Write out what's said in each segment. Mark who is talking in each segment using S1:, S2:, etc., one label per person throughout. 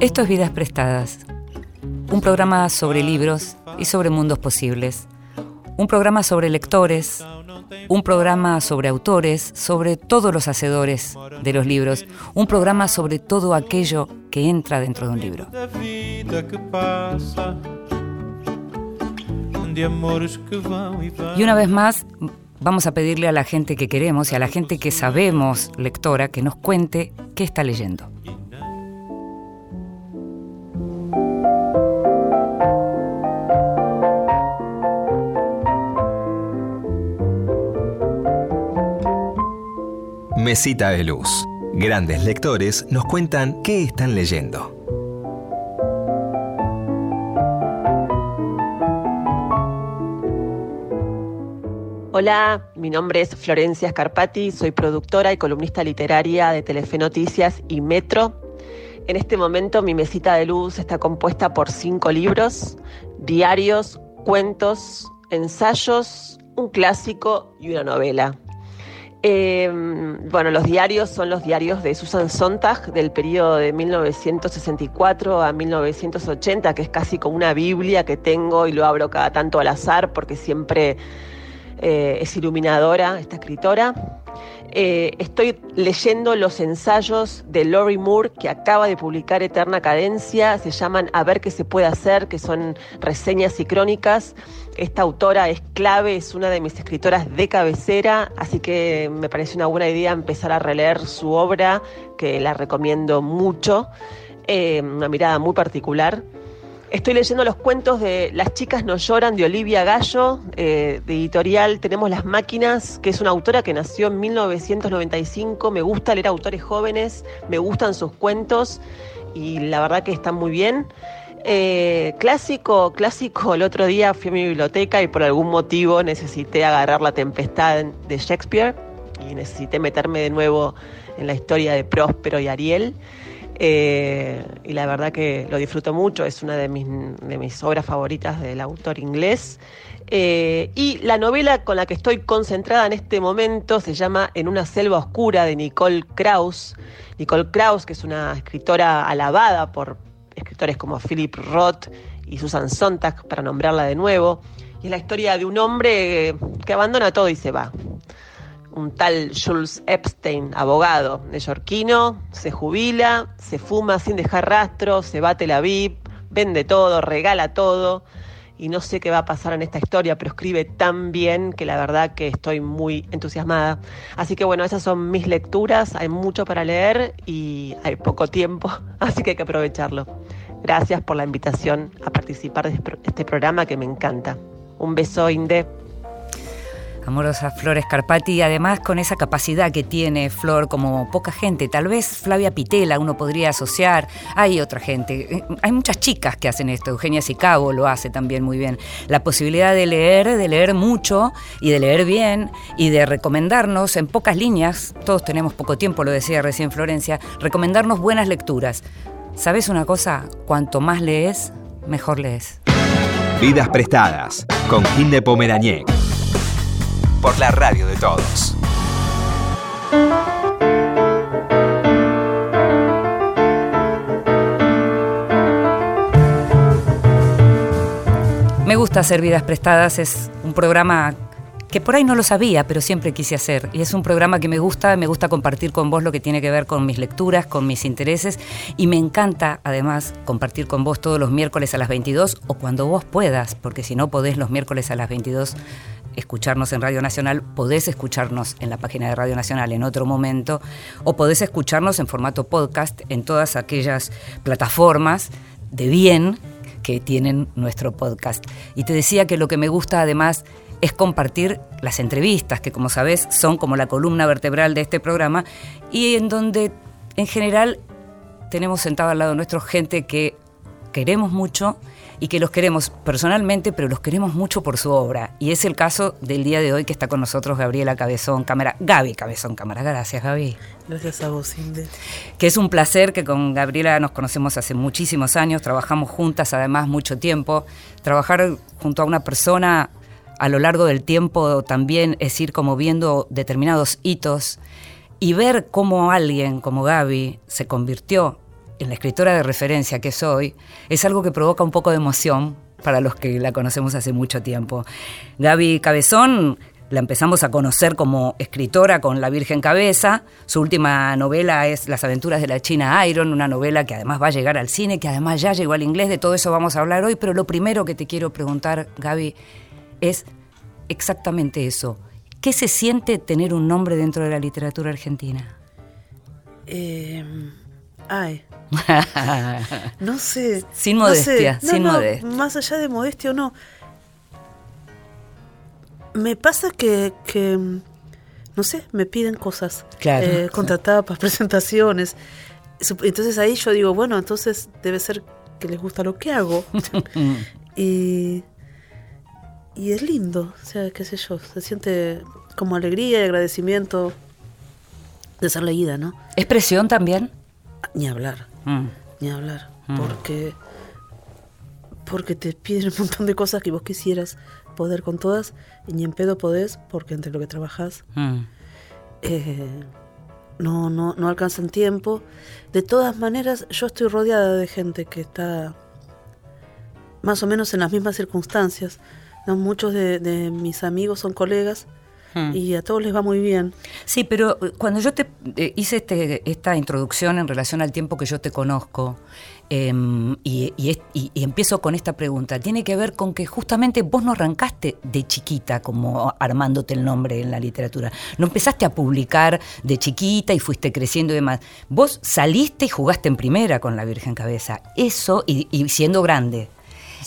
S1: Esto es Vidas Prestadas, un programa sobre libros y sobre mundos posibles, un programa sobre lectores, un programa sobre autores, sobre todos los hacedores de los libros, un programa sobre todo aquello que entra dentro de un libro. Y una vez más, vamos a pedirle a la gente que queremos y a la gente que sabemos lectora que nos cuente qué está leyendo.
S2: Mesita de Luz. Grandes lectores nos cuentan qué están leyendo.
S3: Hola, mi nombre es Florencia Scarpati, soy productora y columnista literaria de Telefe Noticias y Metro. En este momento mi mesita de luz está compuesta por cinco libros, diarios, cuentos, ensayos, un clásico y una novela. Em, bueno, los diarios son los diarios de Susan Sontag del periodo de 1964 a 1980, que es casi como una Biblia que tengo y lo abro cada tanto al azar porque siempre eh, es iluminadora esta escritora. Eh, estoy leyendo los ensayos de Lori Moore que acaba de publicar Eterna Cadencia, se llaman A ver qué se puede hacer, que son reseñas y crónicas. Esta autora es clave, es una de mis escritoras de cabecera, así que me parece una buena idea empezar a releer su obra, que la recomiendo mucho, eh, una mirada muy particular. Estoy leyendo los cuentos de Las chicas no lloran de Olivia Gallo, eh, de editorial Tenemos las máquinas, que es una autora que nació en 1995. Me gusta leer autores jóvenes, me gustan sus cuentos y la verdad que están muy bien. Eh, clásico, clásico, el otro día fui a mi biblioteca y por algún motivo necesité agarrar la tempestad de Shakespeare y necesité meterme de nuevo en la historia de Próspero y Ariel. Eh, y la verdad que lo disfruto mucho, es una de mis, de mis obras favoritas del autor inglés. Eh, y la novela con la que estoy concentrada en este momento se llama En una selva oscura de Nicole Krauss. Nicole Krauss, que es una escritora alabada por, escritores como Philip Roth y Susan Sontag, para nombrarla de nuevo. Y es la historia de un hombre que abandona todo y se va. Un tal Jules Epstein, abogado neoyorquino, se jubila, se fuma sin dejar rastro, se bate la VIP, vende todo, regala todo y no sé qué va a pasar en esta historia, pero escribe tan bien que la verdad que estoy muy entusiasmada. Así que bueno, esas son mis lecturas, hay mucho para leer y hay poco tiempo, así que hay que aprovecharlo. Gracias por la invitación a participar de este programa que me encanta. Un beso, Inde
S1: amorosa Flores Carpati, además con esa capacidad que tiene Flor como poca gente. Tal vez Flavia Pitela uno podría asociar, hay otra gente, eh, hay muchas chicas que hacen esto, Eugenia Sicabo lo hace también muy bien. La posibilidad de leer, de leer mucho y de leer bien y de recomendarnos en pocas líneas, todos tenemos poco tiempo, lo decía recién Florencia, recomendarnos buenas lecturas. ¿Sabes una cosa? Cuanto más lees, mejor lees.
S2: Vidas prestadas con Ginde Pomerañé por la radio de todos.
S1: Me gusta hacer vidas prestadas, es un programa que por ahí no lo sabía, pero siempre quise hacer. Y es un programa que me gusta, me gusta compartir con vos lo que tiene que ver con mis lecturas, con mis intereses. Y me encanta, además, compartir con vos todos los miércoles a las 22 o cuando vos puedas, porque si no podés los miércoles a las 22 escucharnos en Radio Nacional, podés escucharnos en la página de Radio Nacional en otro momento o podés escucharnos en formato podcast en todas aquellas plataformas de bien que tienen nuestro podcast. Y te decía que lo que me gusta además es compartir las entrevistas, que como sabes son como la columna vertebral de este programa, y en donde en general tenemos sentado al lado nuestro gente que queremos mucho y que los queremos personalmente, pero los queremos mucho por su obra. Y es el caso del día de hoy que está con nosotros Gabriela Cabezón Cámara, Gaby Cabezón Cámara. Gracias, Gaby.
S4: Gracias a vos, Inde.
S1: Que es un placer que con Gabriela nos conocemos hace muchísimos años, trabajamos juntas además mucho tiempo. Trabajar junto a una persona a lo largo del tiempo también es ir como viendo determinados hitos Y ver cómo alguien como Gaby se convirtió en la escritora de referencia que soy, es algo que provoca un poco de emoción para los que la conocemos hace mucho tiempo. Gaby Cabezón la empezamos a conocer como escritora con La Virgen Cabeza. Su última novela es Las aventuras de la China Iron, una novela que además va a llegar al cine, que además ya llegó al inglés. De todo eso vamos a hablar hoy, pero lo primero que te quiero preguntar, Gaby, es exactamente eso. ¿Qué se siente tener un nombre dentro de la literatura argentina?
S4: Eh, ay. no sé.
S1: Sin modestia, sin modestia.
S4: Más allá de modestia o no. Me pasa que, no sé, me piden cosas.
S1: Claro.
S4: Eh, contratadas, presentaciones. Entonces ahí yo digo, bueno, entonces debe ser que les gusta lo que hago. y, y es lindo, o sea, qué sé yo, se siente como alegría y agradecimiento de ser leída, ¿no?
S1: ¿Es presión también?
S4: Ni hablar, mm. ni hablar, mm. porque porque te piden un montón de cosas que vos quisieras poder con todas y ni en pedo podés porque entre lo que trabajas mm. eh, no, no, no alcanza el tiempo. De todas maneras, yo estoy rodeada de gente que está más o menos en las mismas circunstancias. Muchos de, de mis amigos son colegas Hmm. y a todos les va muy bien.
S1: Sí, pero eh, cuando yo te eh, hice este, esta introducción en relación al tiempo que yo te conozco, em, y, empiezo con esta pregunta, tiene que ver con que justamente vos no arrancaste de chiquita como armándote el nombre en la literatura, no empezaste a publicar de chiquita y fuiste creciendo y demás, vos saliste y jugaste en primera con la Virgen Cabeza, eso y, siendo grande.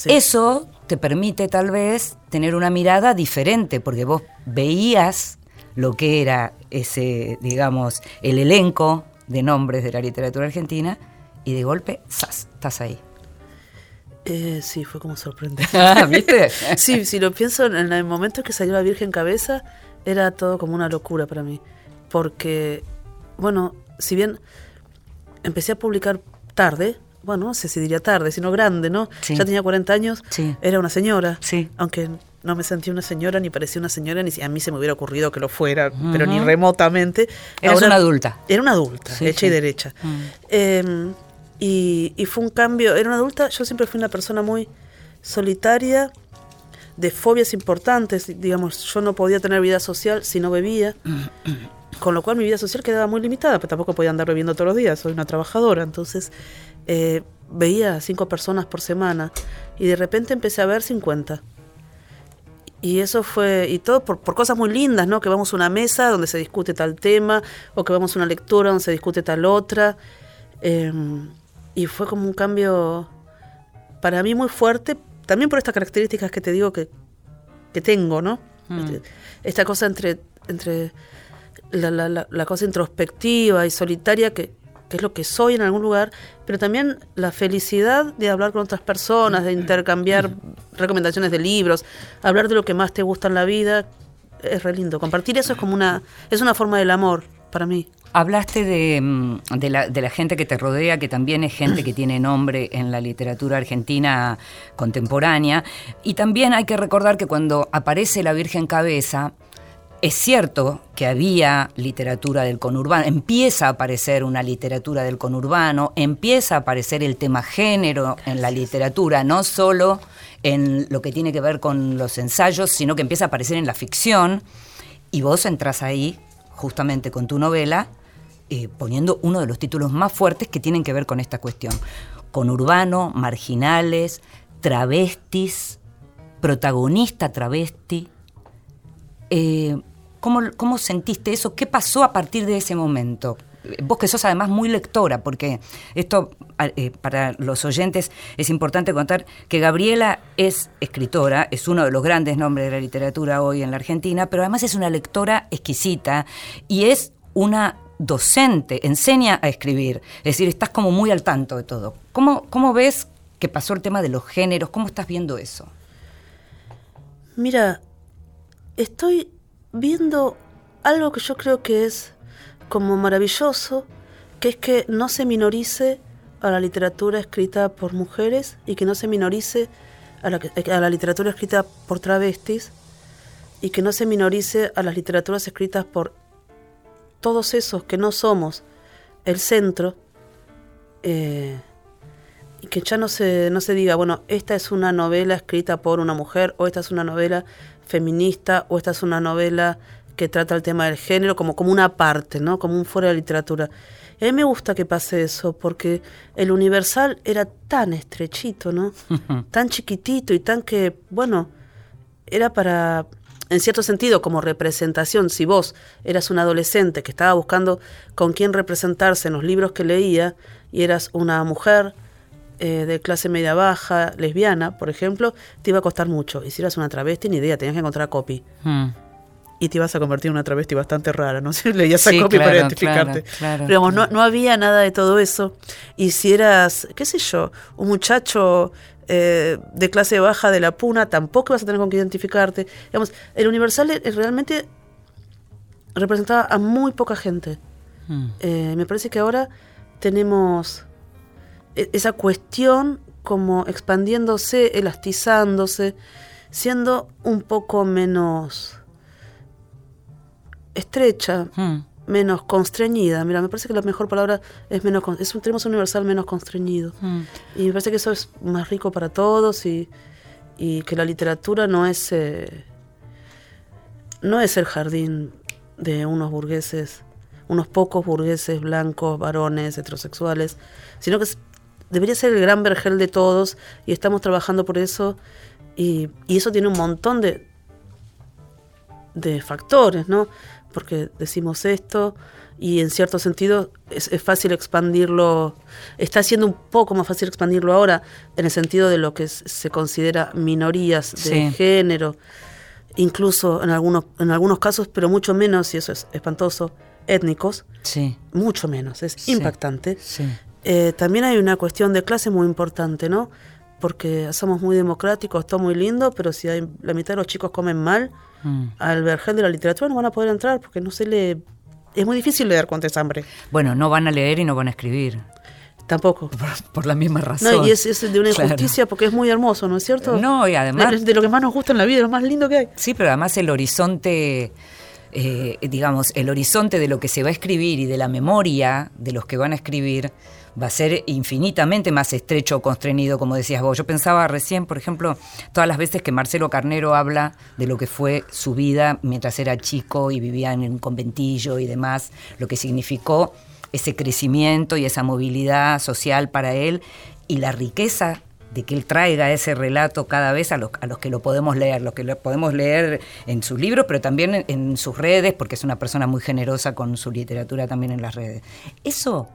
S1: Eso te permite tal vez tener una mirada diferente, porque vos veías lo que era ese, digamos, el elenco de nombres de la literatura argentina y de golpe, ¡zas! estás ahí.
S4: Eh, sí, fue como sorprendente.
S1: Ah, ¿Viste?
S4: sí, si lo pienso, en el momento que salió la Virgen Cabeza, era todo como una locura para mí. Porque, bueno, si bien empecé a publicar tarde, bueno, no sé si diría tarde, sino grande, ¿no? Ya tenía 40 años, era una señora,
S1: sí.
S4: aunque no me sentí una señora, ni parecía una señora, ni si a mí se me hubiera ocurrido que lo fuera, pero ni remotamente.
S1: Era una adulta.
S4: Era una adulta, hecha y derecha. Em, y, y, fue un cambio, era una adulta, yo siempre fui una persona muy solitaria, de fobias importantes, digamos, yo no podía tener vida social si no bebía. con lo cual mi vida social quedaba muy limitada, pero tampoco podía andar bebiendo todos los días, soy una trabajadora, entonces eh, veía a cinco personas por semana y de repente empecé a ver 50. Y eso fue, y todo por, cosas muy lindas, ¿no? Que vamos a una mesa donde se discute tal tema, o que vamos a una lectura donde se discute tal otra. Em, y fue como un cambio para mí muy fuerte, también por estas características que te digo que, que tengo, ¿no? Mm. Este, esta cosa entre, entre la, la, la, cosa introspectiva y solitaria que, que es lo que soy en algún lugar, pero también la felicidad de hablar con otras personas, de intercambiar recomendaciones de libros, hablar de lo que más te gusta en la vida, es re lindo. Compartir eso es como una, es una forma del amor para mí.
S1: Hablaste de, mm, la, gente que te rodea, que también es gente que tiene nombre en la literatura argentina contemporánea. Y también hay que recordar que cuando aparece la Virgen Cabeza, es cierto que había literatura del conurbano, empieza a aparecer una literatura del conurbano, empieza a aparecer el tema género en la literatura, no solo en lo que tiene que ver con los ensayos, sino que empieza a aparecer en la ficción, y vos entras ahí, justamente con tu novela, eh, poniendo uno de los títulos más fuertes que tienen que ver con esta cuestión. Conurbano, marginales, travestis, protagonista travesti. Eh, ¿Cómo, sentiste eso? ¿Qué pasó a partir de ese momento? Vos que sos además muy lectora, porque esto eh, para los oyentes es importante contar que Gabriela es escritora, es uno de los grandes nombres de la literatura hoy en la Argentina, pero además es una lectora exquisita y es una docente, enseña a escribir, es decir, estás como muy al tanto de todo. ¿Cómo, cómo ves que pasó el tema de los géneros? ¿Cómo estás viendo eso?
S4: Mira, estoy viendo algo que yo creo que es como maravilloso, que es que no se minorice a la literatura escrita por mujeres y que no se minorice a la, a la literatura escrita por travestis y que no se minorice a las literaturas escritas por todos esos que no somos el centro, eh, y que ya no se, no se diga, bueno, esta es una novela escrita por una mujer, o esta es una novela feminista, o esta es una novela que trata el tema del género como, como una parte, ¿no? Como un fuera de literatura. Y a mí me gusta que pase eso, porque el universal era tan estrechito, ¿no? tan chiquitito y tan que, bueno, era para, en cierto sentido, como representación, si vos eras un adolescente que estaba buscando con quién representarse en los libros que leía, y eras una mujer eh, de clase media baja, lesbiana, por ejemplo, te iba a costar mucho. Y si eras una travesti, ni idea, tenías que encontrar copy. Hmm. Y te ibas a convertir en una travesti bastante rara, ¿no? Si leías a copy para identificarte. Pero no, no había nada de todo eso. Y si eras, qué sé yo, un muchacho eh, de clase baja de la puna, tampoco vas a tener con qué identificarte. Digamos, el Universal eh, realmente representaba a muy poca gente. Hmm. me parece que ahora tenemos esa cuestión como expandiéndose, elastizándose, siendo un poco menos estrecha, hmm. menos constreñida. Mira, me parece que la mejor palabra es menos es un tenemos universal menos constreñido. Hmm. Y me parece que eso es más rico para todos y, y que la literatura no es eh, no es el jardín de unos burgueses, unos pocos burgueses blancos, varones, heterosexuales, sino que debería ser el gran vergel de todos y estamos trabajando por eso y, eso tiene un montón de, de factores, ¿no? Porque decimos esto y en cierto sentido es, fácil expandirlo, está siendo un poco más fácil expandirlo ahora en el sentido de lo que se considera minorías de género, incluso en algunos, en algunos casos, pero mucho menos, y eso es espantoso, étnicos, sí. mucho menos, es impactante. Eh, también hay una cuestión de clase muy importante, ¿no? Porque somos muy democráticos, todo muy lindo, pero si hay, la mitad de los chicos comen mal, mm. al vergel de la literatura no van a poder entrar porque no se lee. Es muy difícil leer cuando es hambre.
S1: Bueno, no van a leer y no van a escribir.
S4: Tampoco.
S1: Por, la misma razón.
S4: No, y es, de una injusticia porque es muy hermoso, ¿no es cierto?
S1: No, y además.
S4: De, de, lo que más nos gusta en la vida, lo más lindo que hay.
S1: Sí, pero además el horizonte eh, digamos, el horizonte de lo que se va a escribir y de la memoria de los que van a escribir va a ser infinitamente más estrecho o constreñido, como decías vos. Yo pensaba recién, por ejemplo, todas las veces que Marcelo Carnero habla de lo que fue su vida mientras era chico y vivía en un conventillo y demás, lo que significó ese crecimiento y esa movilidad social para él y la riqueza de que él traiga ese relato cada vez a los, que lo podemos leer, los que lo podemos leer en sus libros, pero también en, sus redes, porque es una persona muy generosa con su literatura también en las redes. Eso,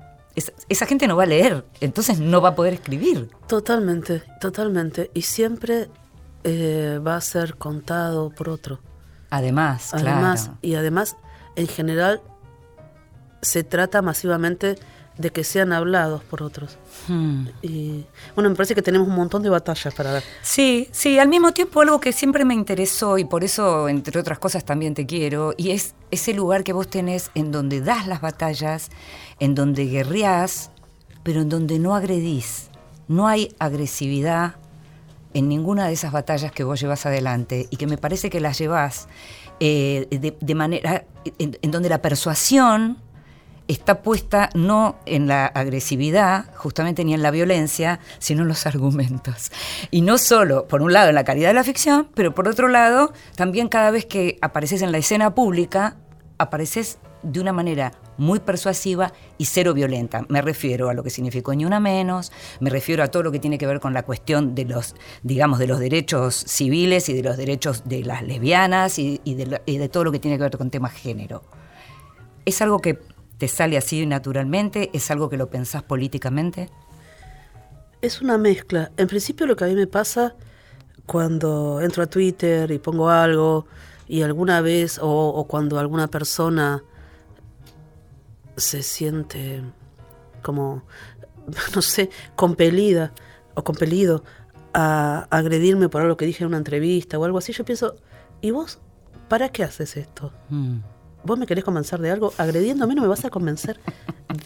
S1: esa gente no va a leer, entonces no va a poder escribir.
S4: Totalmente, totalmente. Y siempre eh, va a ser contado por otro.
S1: Además,
S4: además Y además, en general, se trata masivamente de que sean hablados por otros. Hmm. Y bueno, me parece que tenemos un montón de batallas para dar.
S1: Sí, sí, al mismo tiempo algo que siempre me interesó y por eso, entre otras cosas, también te quiero, y es ese lugar que vos tenés en donde das las batallas, en donde guerreás, pero en donde no agredís. No hay agresividad en ninguna de esas batallas que vos llevas adelante y que me parece que las llevas eh, de, manera en donde la persuasión está puesta no en la agresividad, justamente ni en la violencia, sino en los argumentos. Y no solo, por un lado, en la calidad de la ficción, pero por otro lado, también cada vez que apareces en la escena pública, apareces de una manera muy persuasiva y cero violenta. Me refiero a lo que significó ni una menos, me refiero a todo lo que tiene que ver con la cuestión de los, digamos, de los derechos civiles y de los derechos de las lesbianas y, de, y de todo lo que tiene que ver con temas género. Es algo que ¿Te sale así naturalmente? ¿Es algo que lo pensás políticamente?
S4: Es una mezcla. En principio lo que a mí me pasa cuando entro a Twitter y pongo algo y alguna vez o, cuando alguna persona se siente como, no sé, compelida o compelido a agredirme por algo que dije en una entrevista o algo así, yo pienso, ¿y vos para qué haces esto? Mm vos me querés convencer de algo, agrediéndome no me vas a convencer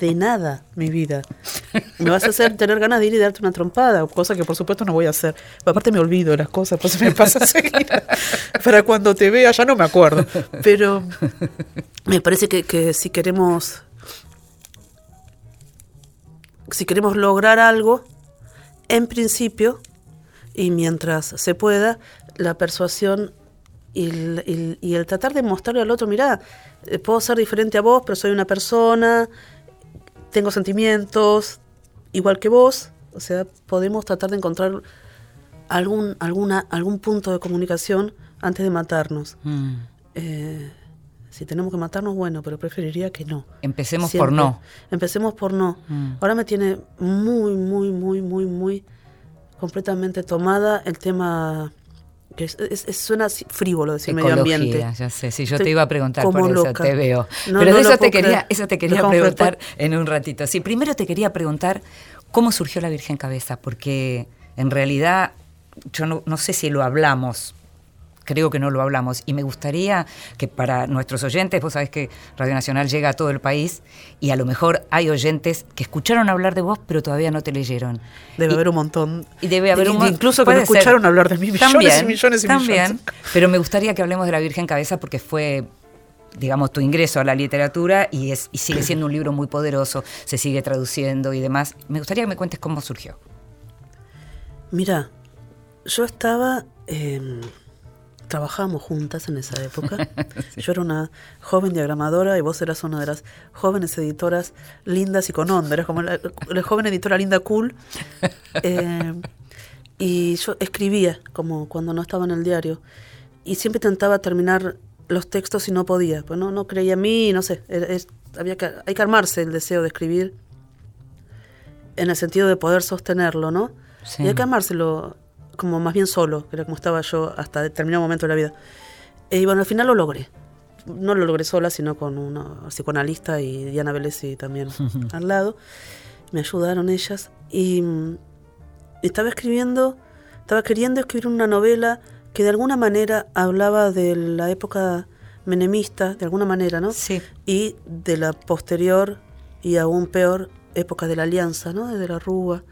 S4: de nada, mi vida. Me vas a hacer tener ganas de ir y darte una trompada, cosa que por supuesto no voy a hacer. Aparte me olvido las cosas, pues me pasa seguir. Para cuando te vea ya no me acuerdo. Pero me parece que, que si queremos si queremos lograr algo, en principio, y mientras se pueda, la persuasión y el, y el tratar de mostrarle al otro, mira, eh, puedo ser diferente a vos, pero soy una persona, tengo sentimientos, igual que vos, o sea, podemos tratar de encontrar algún, alguna, algún punto de comunicación antes de matarnos.
S1: Mm.
S4: Eh, si tenemos que matarnos, bueno, pero preferiría que no.
S1: Empecemos
S4: Siempre.
S1: por no.
S4: Empecemos por no.
S1: Mm.
S4: Ahora me tiene muy, muy, muy, muy, muy completamente tomada el tema que es, es- es- suena frívolo decir medio
S1: Ecología,
S4: ambiente.
S1: ya sé, si yo
S4: Estoy
S1: te iba a preguntar por eso, te veo.
S4: No,
S1: Pero
S4: no
S1: de eso te quería,
S4: creer.
S1: eso te quería preguntar en un ratito. Sí, primero te quería preguntar cómo surgió la Virgen Cabeza, porque en realidad yo no, no sé si lo hablamos. Creo que no lo hablamos y me gustaría que para nuestros oyentes, vos sabés que Radio Nacional llega a todo el país y a lo mejor hay oyentes que escucharon hablar de vos pero todavía no te leyeron.
S4: Debe
S1: Y-
S4: haber un montón.
S1: y debe haber
S4: Y-
S1: un mon-
S4: Incluso que no
S1: ser.
S4: escucharon hablar de mí millones
S1: También,
S4: y millones y
S1: también.
S4: millones.
S1: Pero me gustaría que hablemos de la Virgen Cabeza porque fue, digamos, tu ingreso a la literatura y, es, y sigue siendo un libro muy poderoso, se sigue traduciendo y demás. Me gustaría que me cuentes cómo surgió.
S4: Mira, yo estaba. eh, trabajábamos juntas en esa época. Yo era una joven diagramadora y vos eras una de las jóvenes editoras lindas y con onda. Eras como la, la joven editora linda cool. Eh, y yo escribía, como cuando no estaba en el diario. Y siempre intentaba terminar los textos y no podía. Pues no, no creía en mí, no sé. es- había que, hay que armarse el deseo de escribir en el sentido de poder sostenerlo, ¿no?
S1: Sí.
S4: Y hay que armárselo como más bien solo, que era como estaba yo hasta determinado momento de la vida. Y bueno, al final lo logré. No lo logré sola, sino con una psicoanalista y Diana Velesi también al lado. Me ayudaron ellas. Y, mm, estaba escribiendo, estaba queriendo escribir una novela que de alguna manera hablaba de la época menemista, de alguna manera, ¿no?
S1: Sí.
S4: y de la posterior y aún peor época de la alianza, ¿no? de la Rúa,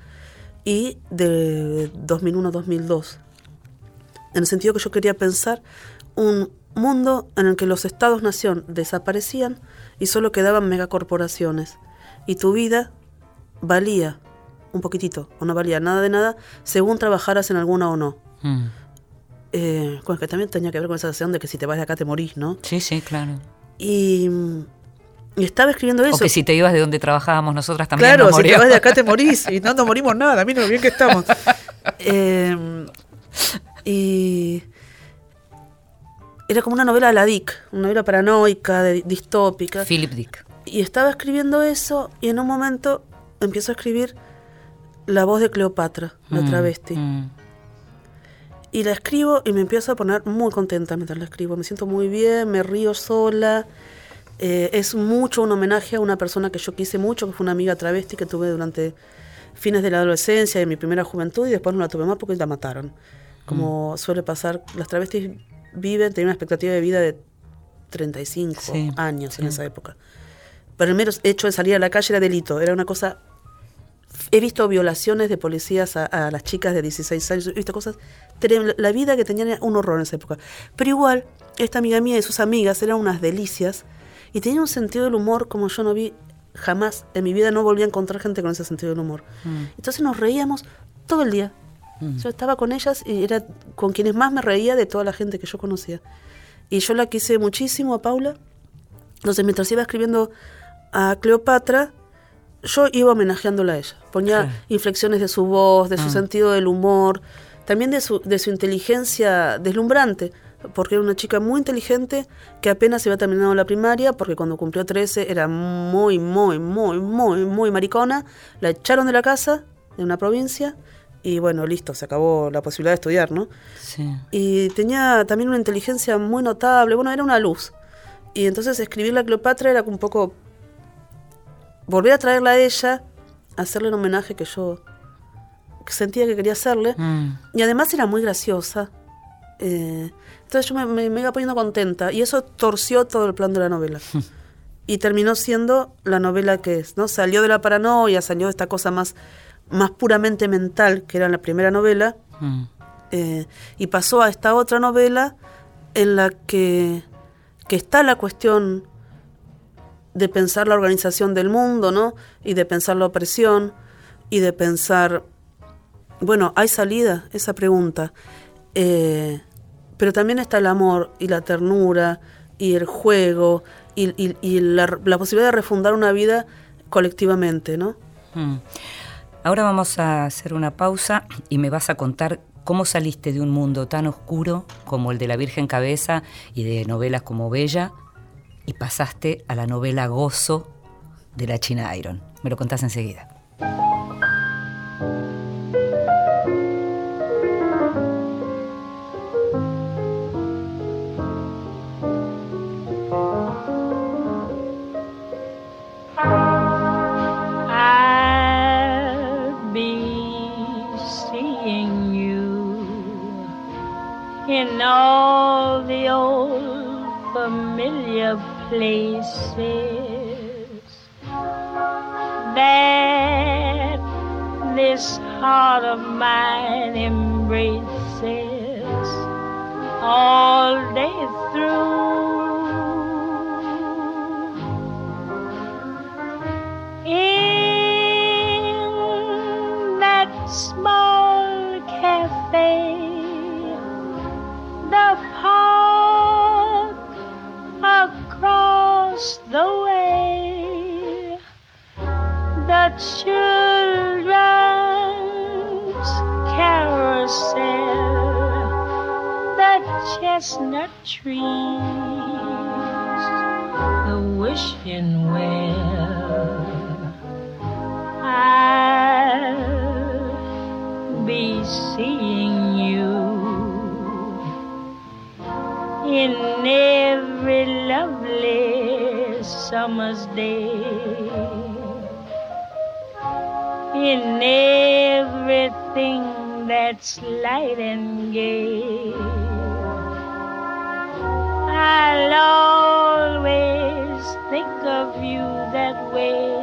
S4: y de 2001-2002. En el sentido que yo quería pensar un mundo en el que los estados-nación desaparecían y solo quedaban megacorporaciones. Y tu vida valía un poquitito, o no valía nada de nada, según trabajaras en alguna o no.
S1: Mm.
S4: Eh, que también tenía que ver con esa sensación de que si te vas de acá te morís, ¿no?
S1: Sí, sí, claro.
S4: Y, y estaba escribiendo eso.
S1: O que si te ibas de donde trabajábamos nosotras también
S4: Claro,
S1: nos
S4: si te vas de acá te morís y no nos morimos nada, mira lo bien que estamos. Eh, y era como una novela de la Dick, una novela paranoica, de- distópica.
S1: Philip Dick.
S4: Y estaba escribiendo eso y en un momento empiezo a escribir La voz de Cleopatra, la
S1: Mm,
S4: travesti.
S1: mm.
S4: Y la escribo y me empiezo a poner muy contenta mientras la escribo. Me siento muy bien, me río sola. Eh, es mucho un homenaje a una persona que yo quise mucho, que fue una amiga travesti que tuve durante fines de la adolescencia, de mi primera juventud, y después no la tuve más porque la mataron. Como suele pasar, las travestis viven, tienen una expectativa de vida de 35
S1: Sí,
S4: años en
S1: sí.
S4: esa época. Pero el mero hecho de salir a la calle era delito, era una cosa He visto violaciones de policías a, a las chicas de 16 años, he visto cosas. La vida que tenían era un horror en esa época. Pero igual, esta amiga mía y sus amigas eran unas delicias y tenían un sentido del humor como yo no vi jamás. En mi vida no volví a encontrar gente con ese sentido del humor. Entonces nos reíamos todo el día. Yo estaba con ellas y era con quienes más me reía de toda la gente que yo conocía. Y yo la quise muchísimo a Paula. Entonces, mientras iba escribiendo a Cleopatra, yo iba homenajeándola a ella. Ponía
S1: Claro.
S4: inflexiones de su voz, de su
S1: Ah.
S4: sentido del humor, también de su, de su inteligencia deslumbrante, porque era una chica muy inteligente que apenas había terminado la primaria, porque cuando cumplió 13 era muy, muy, muy, muy, muy maricona. La echaron de la casa, de una provincia, y bueno, listo, se acabó la posibilidad de estudiar, ¿no?
S1: Sí.
S4: y tenía también una inteligencia muy notable, bueno, era una luz. Y entonces escribir la Cleopatra era un poco volver a traerla a ella, hacerle un homenaje que yo sentía que quería hacerle.
S1: Mm.
S4: Y además era muy graciosa. Eh, entonces yo me, me- me iba poniendo contenta y eso torció todo el plan de la novela. y terminó siendo la novela que es, ¿no? Salió de la paranoia, salió de esta cosa más, más puramente mental que era la primera novela
S1: Mm.
S4: eh, y pasó a esta otra novela en la que, que está la cuestión de pensar la organización del mundo, ¿no? Y de pensar la opresión y de pensar, bueno, ¿hay salida? Esa pregunta. Eh, pero también está el amor y la ternura y el juego y, la, posibilidad de refundar una vida colectivamente, ¿no?
S1: Mm. Ahora vamos a hacer una pausa y me vas a contar cómo saliste de un mundo tan oscuro como el de la Virgen Cabeza y de novelas como Bella y pasaste a la novela Gozo de la China Iron. Me lo contás enseguida.
S5: In all the old familiar places that this heart of mine embraces all day through. In that small cafe across the way. The children's carousel, the chestnut trees, the wishing well. I'll be seeing you in summer's day, in everything that's light and gay. I'll always think of you that way.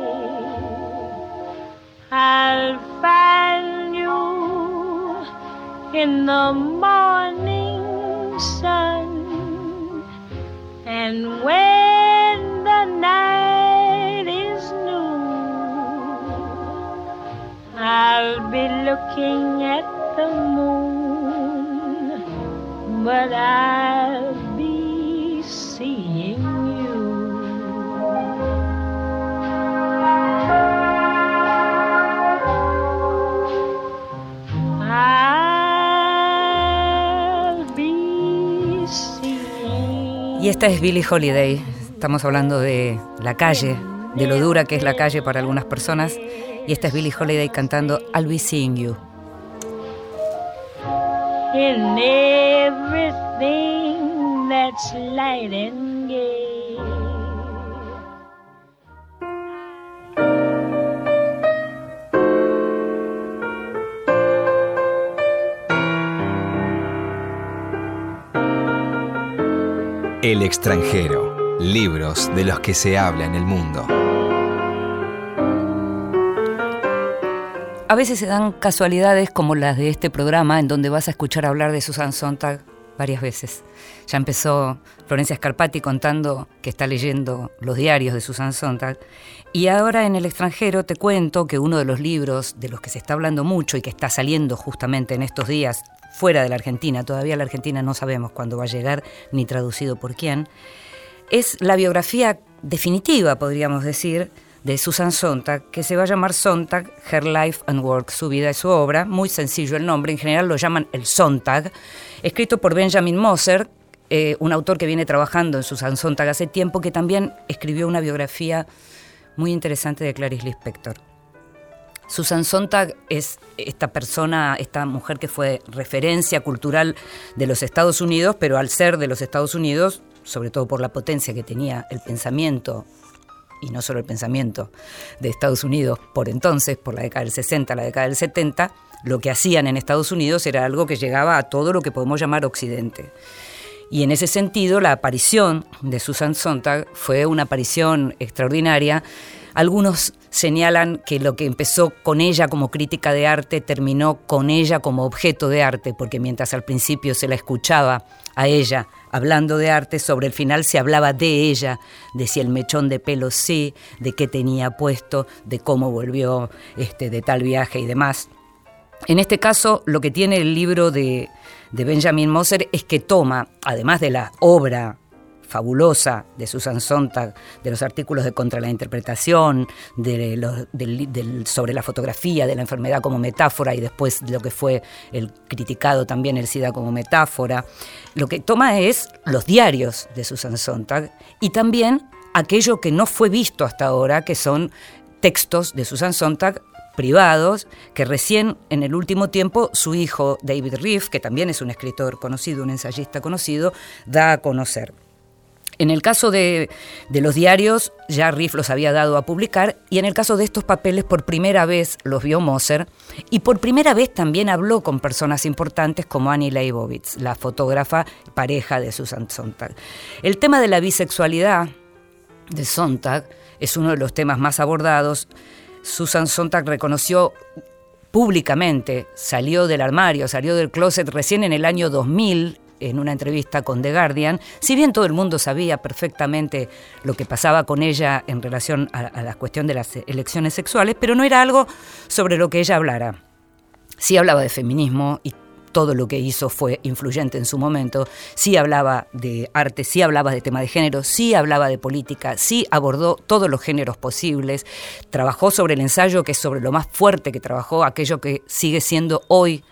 S5: I'll find you in the morning sun and when I'll be looking at the moon, but I'll be seeing you.
S1: Y esta es Billie Holiday. Estamos hablando de la calle, de lo dura que es la calle para algunas personas. Y esta es Billie Holiday cantando I'll Be Seeing You.
S5: In everything that's light and gay.
S2: El extranjero, libros de los que se habla en el mundo.
S1: A veces se dan casualidades como las de este programa en donde vas a escuchar hablar de Susan Sontag varias veces. Ya empezó Florencia Scarpati contando que está leyendo los diarios de Susan Sontag. Y ahora en el extranjero te cuento que uno de los libros de los que se está hablando mucho y que está saliendo justamente en estos días fuera de la Argentina, todavía la Argentina no sabemos cuándo va a llegar ni traducido por quién, es la biografía definitiva, podríamos decir, de Susan Sontag, que se va a llamar Sontag, Her Life and Work, su vida y su obra. Muy sencillo el nombre, en general lo llaman el Sontag, escrito por Benjamin Moser, eh, un autor que viene trabajando en Susan Sontag hace tiempo, que también escribió una biografía muy interesante de Clarice Lispector. Susan Sontag es esta persona, esta mujer que fue referencia cultural de los Estados Unidos, pero al ser de los Estados Unidos, sobre todo por la potencia que tenía el pensamiento, y no solo el pensamiento de Estados Unidos por entonces, por la década del 60, la década del 70, lo que hacían en Estados Unidos era algo que llegaba a todo lo que podemos llamar Occidente. Y en ese sentido, la aparición de Susan Sontag fue una aparición extraordinaria algunos señalan que lo que empezó con ella como crítica de arte terminó con ella como objeto de arte, porque mientras al principio se la escuchaba a ella hablando de arte, sobre el final se hablaba de ella, de si el mechón de pelo sí, de qué tenía puesto, de cómo volvió este, de tal viaje y demás. En este caso, lo que tiene el libro de, de Benjamin Moser es que toma, además de la obra fabulosa de Susan Sontag, de los artículos de contra la interpretación, sobre la fotografía, de la enfermedad como metáfora y después lo que fue el criticado también el SIDA como metáfora. Lo que toma es los diarios de Susan Sontag y también aquello que no fue visto hasta ahora, que son textos de Susan Sontag privados que recién en el último tiempo su hijo David Riff, que también es un escritor conocido, un ensayista conocido, da a conocer. En el caso de, los diarios, ya Riff los había dado a publicar, y en el caso de estos papeles, por primera vez los vio Moser, y por primera vez también habló con personas importantes como Annie Leibovitz, la fotógrafa pareja de Susan Sontag. El tema de la bisexualidad de Sontag es uno de los temas más abordados. Susan Sontag reconoció públicamente, salió del armario, salió del closet recién en el año 2000 en una entrevista con The Guardian, si bien todo el mundo sabía perfectamente lo que pasaba con ella en relación a, la cuestión de las elecciones sexuales, pero no era algo sobre lo que ella hablara. Sí hablaba de feminismo y todo lo que hizo fue influyente en su momento, sí hablaba de arte, sí hablaba de tema de género, sí hablaba de política, sí abordó todos los géneros posibles, trabajó sobre el ensayo, que es sobre lo más fuerte que trabajó, aquello que sigue siendo hoy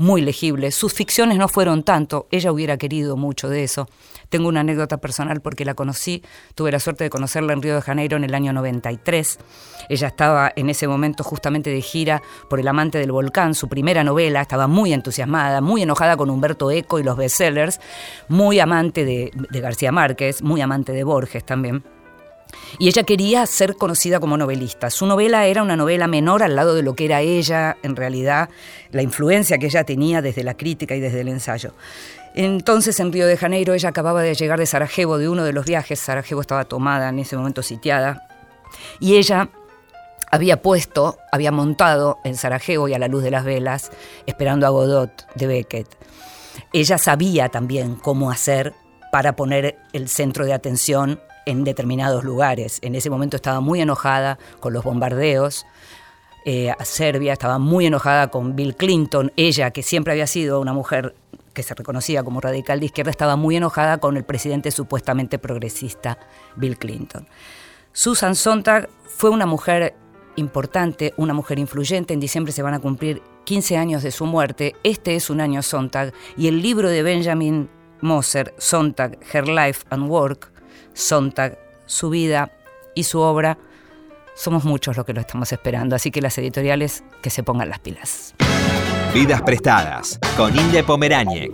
S1: muy legible. Sus ficciones no fueron tanto, ella hubiera querido mucho de eso. Tengo una anécdota personal porque la conocí, tuve la suerte de conocerla en Río de Janeiro en el año 93. Ella estaba en ese momento justamente de gira por El amante del volcán, su primera novela, estaba muy entusiasmada, muy enojada con Humberto Eco y los bestsellers, muy amante de, de García Márquez, muy amante de Borges también. Y ella quería ser conocida como novelista. Su novela era una novela menor al lado de lo que era ella, en realidad, la influencia que ella tenía desde la crítica y desde el ensayo. Entonces en Río de Janeiro ella acababa de llegar de Sarajevo, de uno de los viajes. Sarajevo estaba tomada en ese momento sitiada. Y ella había puesto, había montado en Sarajevo y a la luz de las velas, esperando a Godot de Beckett. Ella sabía también cómo hacer para poner el centro de atención en determinados lugares. En ese momento estaba muy enojada con los bombardeos eh, a Serbia, estaba muy enojada con Bill Clinton. Ella, que siempre había sido una mujer que se reconocía como radical de izquierda, estaba muy enojada con el presidente supuestamente progresista Bill Clinton. Susan Sontag fue una mujer importante, una mujer influyente. En diciembre se van a cumplir 15 años de su muerte. Este es un año Sontag y el libro de Benjamin Moser, Sontag, Her Life and Work, Sontag, su vida y su obra, somos muchos los que lo estamos esperando, así que las editoriales que se pongan las pilas.
S2: Vidas prestadas con Inde Pomeráñez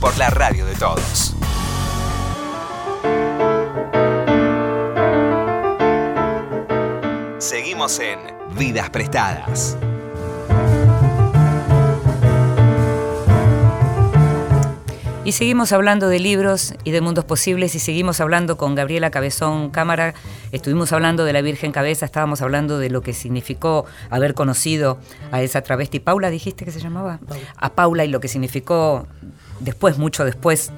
S2: por la radio de todos. Seguimos en Vidas prestadas.
S1: Y seguimos hablando de libros y de mundos posibles y seguimos hablando con Gabriela Cabezón Cámara. Estuvimos hablando de la Virgen Cabeza, estábamos hablando de lo que significó haber conocido a esa travesti. Paula, dijiste que se llamaba? A Paula y lo que significó después, mucho después,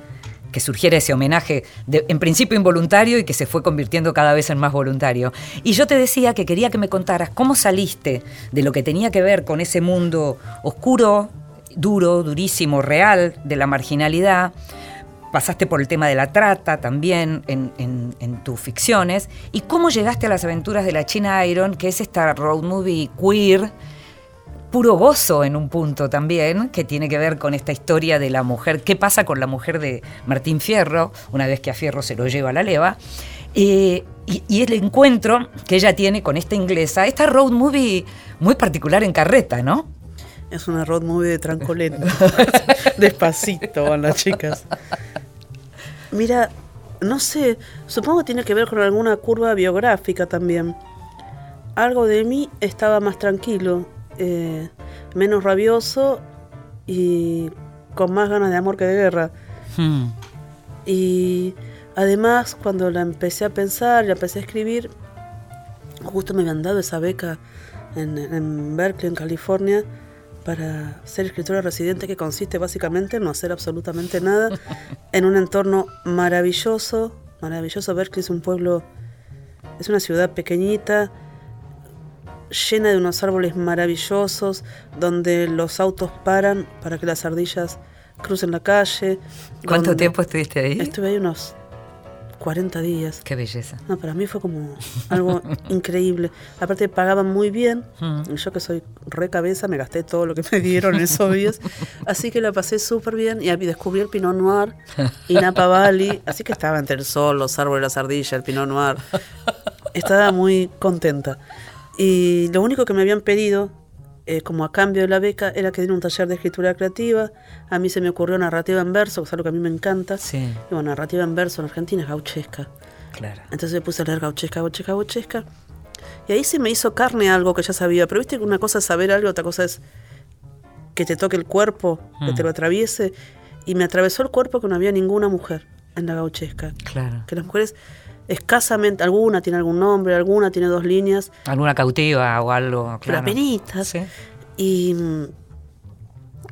S1: que surgiera ese homenaje, en principio involuntario y que se fue convirtiendo cada vez en más voluntario. Y yo te decía que quería que me contaras cómo saliste de lo que tenía que ver con ese mundo oscuro, duro, durísimo, real de la marginalidad. Pasaste por el tema de la trata también en, tus ficciones. ¿Y cómo llegaste a las aventuras de la China Iron, que es esta road movie queer, puro gozo en un punto también, que tiene que ver con esta historia de la mujer, qué pasa con la mujer de Martín Fierro, una vez que a Fierro se lo lleva a la leva, eh, y, y, el encuentro que ella tiene con esta inglesa, esta road movie muy particular en carreta, ¿no?
S4: Es una road movie de trancolento. Despacito van las chicas. Mira, no sé, supongo que tiene que ver con alguna curva biográfica también. Algo de mí estaba más tranquilo, eh, menos rabioso y con más ganas de amor que de guerra. Hmm. Y además, cuando la empecé a pensar, la empecé a escribir, justo me habían dado esa beca en, en Berkeley, en California, para ser escritora residente, que consiste básicamente en no hacer absolutamente nada, en un entorno maravilloso, maravilloso. Berkeley es un pueblo, es una ciudad pequeñita, llena de unos árboles maravillosos, donde los autos paran para que las ardillas crucen la calle.
S1: ¿Cuánto tiempo estuviste ahí?
S4: Estuve ahí unos 40 días.
S1: Qué belleza.
S4: No, para mí fue como algo increíble. Aparte pagaban muy bien.
S1: Mm.
S4: Yo que soy re cabeza, me gasté todo lo que me dieron en esos días. Así que la pasé súper bien y descubrí el Pinot Noir y Napa Valley. Así que estaba entre el sol, los árboles, las ardillas, el Pinot Noir. Estaba muy contenta. Y lo único que me habían pedido, eh, como a cambio de la beca, era que diera un taller de escritura creativa. A mí se me ocurrió narrativa en verso, que es algo que a mí me encanta.
S1: Sí,
S4: Y bueno, narrativa en verso en Argentina es gauchesca.
S1: claro.
S4: Entonces me puse a leer gauchesca, gauchesca, gauchesca. Y ahí se me hizo carne algo que ya sabía. Pero viste que una cosa es saber algo, otra cosa es que te toque el cuerpo, que te lo atraviese. Y me atravesó el cuerpo que no había ninguna mujer en la gauchesca.
S1: Claro.
S4: Que las mujeres escasamente, alguna tiene algún nombre, alguna tiene dos líneas,
S1: Alguna cautiva o algo.
S4: pero
S1: Claro.
S4: apenitas.
S1: Sí.
S4: Y, mm,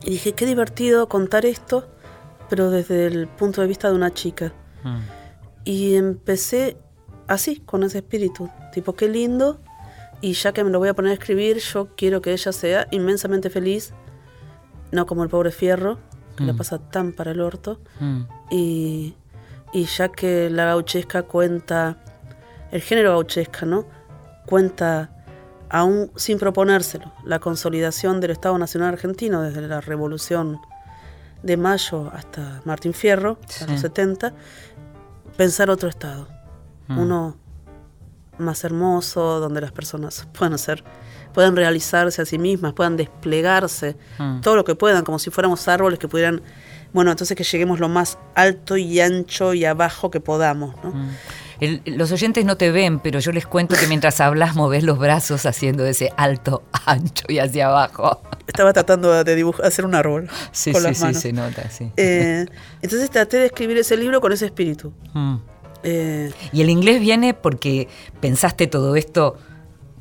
S4: y dije, qué divertido contar esto, pero desde el punto de vista de una chica.
S1: Mm.
S4: Y empecé así, con ese espíritu. Tipo, qué lindo. Y ya que me lo voy a poner a escribir, yo quiero que ella sea inmensamente feliz. No como el pobre Fierro, que la pasa tan para el orto.
S1: Mm.
S4: Y, y ya que la gauchesca cuenta, el género gauchesca, ¿no? Cuenta, aún sin proponérselo, la consolidación del Estado Nacional Argentino desde la Revolución de Mayo hasta Martín Fierro, a
S1: Sí.
S4: los 70, pensar otro Estado.
S1: Mm.
S4: Uno más hermoso, donde las personas puedan hacer, puedan realizarse a sí mismas, puedan desplegarse,
S1: Mm.
S4: todo lo que puedan, como si fuéramos árboles que pudieran, bueno, entonces que lleguemos lo más alto y ancho y abajo que podamos, ¿no?
S1: Mm. El- los oyentes no te ven, pero yo les cuento que mientras hablas moves los brazos haciendo ese alto, ancho y hacia abajo.
S4: Estaba tratando de dibujar, hacer un árbol
S1: Sí,
S4: con
S1: sí,
S4: las
S1: sí,
S4: manos.
S1: se nota, sí.
S4: Eh, entonces traté de escribir ese libro con ese espíritu.
S1: Mm.
S4: Eh,
S1: ¿Y el inglés viene porque pensaste todo esto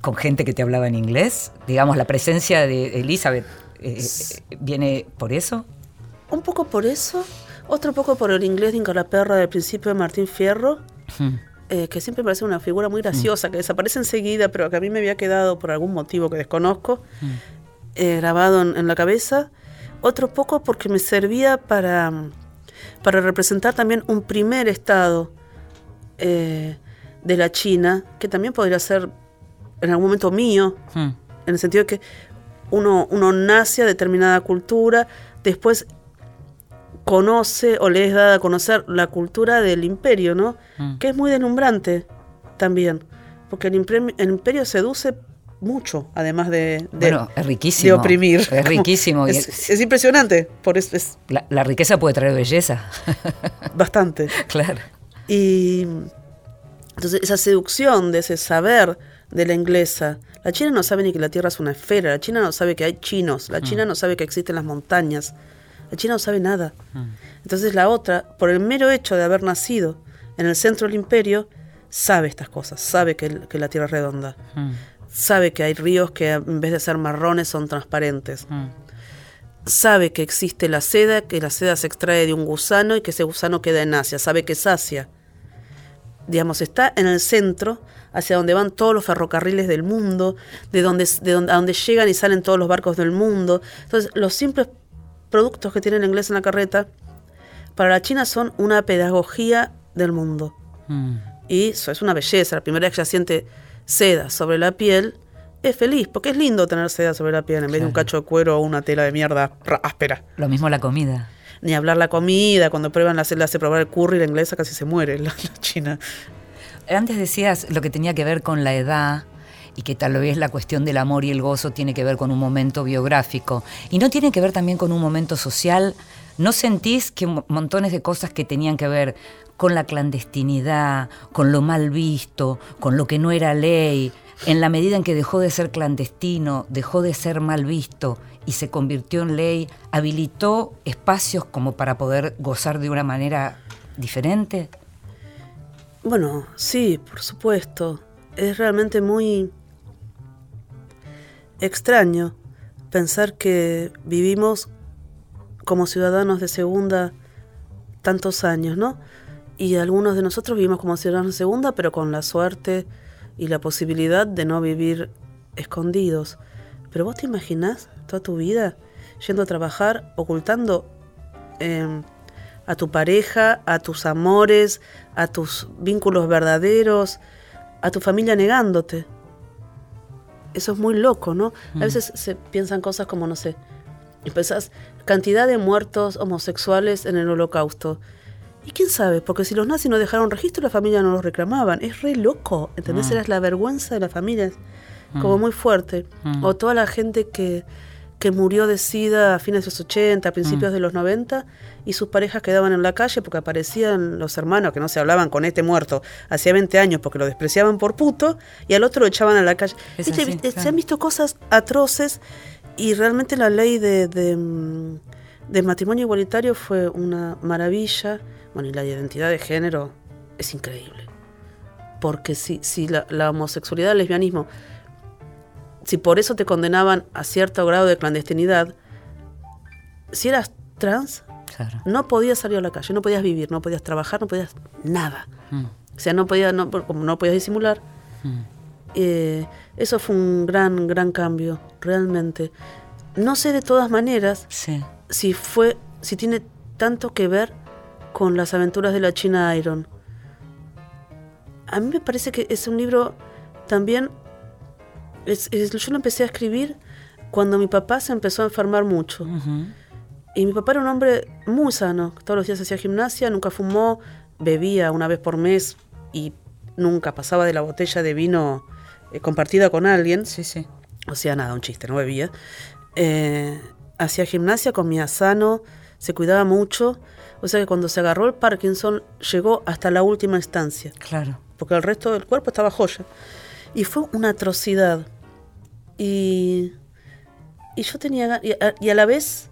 S1: con gente que te hablaba en inglés? Digamos, la presencia de Elizabeth eh, eh, viene por eso.
S4: Un poco por eso, otro poco por el inglés de Incalaperra del principio de Martín Fierro,
S1: Mm.
S4: eh, que siempre me parece una figura muy graciosa, que desaparece enseguida, pero que a mí me había quedado por algún motivo que desconozco, eh, grabado en, en la cabeza. Otro poco porque me servía para, para representar también un primer estado eh, de la China, que también podría ser en algún momento mío, en el sentido de que uno, uno nace a determinada cultura, después conoce o le es dada a conocer la cultura del imperio, ¿no?
S1: Mm.
S4: Que es muy deslumbrante también, porque el, imprem- el imperio seduce mucho, además de, de,
S1: Bueno, es
S4: de
S1: riquísimo.
S4: oprimir.
S1: Es riquísimo.
S4: Es,
S1: es-
S4: es impresionante, por eso es
S1: la, la riqueza puede traer belleza.
S4: bastante.
S1: claro.
S4: Y entonces esa seducción de ese saber de la inglesa. La China no sabe ni que la Tierra es una esfera, la China no sabe que hay chinos, la China no sabe que existen las montañas, la China no sabe nada. Entonces la otra, por el mero hecho de haber nacido en el centro del imperio, sabe estas cosas, sabe que, el- que la Tierra es redonda,
S1: Mm.
S4: sabe que hay ríos que en vez de ser marrones son transparentes,
S1: Mm.
S4: sabe que existe la seda, que la seda se extrae de un gusano y que ese gusano queda en Asia, sabe que es Asia. Digamos, está en el centro, hacia donde van todos los ferrocarriles del mundo, de donde, de donde, a donde llegan y salen todos los barcos del mundo. Entonces, los simples productos que tiene el inglés en la carreta, para la China son una pedagogía del mundo.
S1: Mm.
S4: Y eso es una belleza. La primera vez que ella siente seda sobre la piel, es feliz, porque es lindo tener seda sobre la piel en vez de un cacho de cuero o una tela de mierda ra- áspera.
S1: Lo mismo la comida.
S4: Ni hablar la comida, cuando prueban la le hace probar el curry, la inglesa casi se muere, la, la china.
S1: Antes decías lo que tenía que ver con la edad y que tal vez la cuestión del amor y el gozo tiene que ver con un momento biográfico y no tiene que ver también con un momento social. ¿No sentís que mo- montones de cosas que tenían que ver con la clandestinidad, con lo mal visto, con lo que no era ley, en la medida en que dejó de ser clandestino, dejó de ser mal visto y se convirtió en ley, habilitó espacios como para poder gozar de una manera diferente?
S4: Bueno, sí, por supuesto. Es realmente muy extraño pensar que vivimos como ciudadanos de segunda tantos años, ¿no? Y algunos de nosotros vivimos como ciudadanos de segunda, pero con la suerte y la posibilidad de no vivir escondidos. Pero vos te imaginás toda tu vida yendo a trabajar, ocultando eh, a tu pareja, a tus amores, a tus vínculos verdaderos, a tu familia negándote. Eso es muy loco, ¿no? A veces se piensan cosas como, no sé, pensás, cantidad de muertos homosexuales en el holocausto. Y quién sabe, porque si los nazis no dejaron registro, la familia no los reclamaban. Es re loco, ¿entendés?
S1: Mm.
S4: Era la vergüenza de la familia, como muy fuerte.
S1: Mm.
S4: O toda la gente que, que murió de sida a fines de los 80, a principios
S1: Mm.
S4: de los 90, y sus parejas quedaban en la calle porque aparecían los hermanos que no se hablaban con este muerto hacía 20 años porque lo despreciaban por puto, y al otro lo echaban a la calle.
S1: Es
S4: Viste,
S1: así,
S4: viste, Se han visto cosas atroces y realmente la ley de, de, de matrimonio igualitario fue una maravilla. Bueno, y la identidad de género es increíble. Porque si, si la, la homosexualidad, el lesbianismo, si por eso te condenaban a cierto grado de clandestinidad, si eras trans,
S1: Claro.
S4: no podías salir a la calle, no podías vivir, no podías trabajar, no podías nada.
S1: Mm,
S4: O sea, no podías, no, como no podías disimular.
S1: mm.
S4: Eh, eso fue un gran, gran cambio, realmente. No sé de todas maneras
S1: Sí.
S4: si fue, si tiene tanto que ver con las aventuras de la China Iron. A mí me parece que es un libro también. Es- es- yo lo empecé a escribir cuando mi papá se empezó a enfermar mucho.
S1: Ujú.
S4: Y mi papá era un hombre muy sano. Todos los días hacía gimnasia, nunca fumó, bebía una vez por mes y nunca pasaba de la botella de vino eh, compartida con alguien.
S1: Sí, sí.
S4: O sea, nada, un chiste, no bebía. Eh, hacía gimnasia, comía sano, se cuidaba mucho. O sea que cuando se agarró el Parkinson llegó hasta la última instancia,
S1: Claro.
S4: porque el resto del cuerpo estaba joya. Y fue una atrocidad. Y, y yo tenía... Y a, y a la vez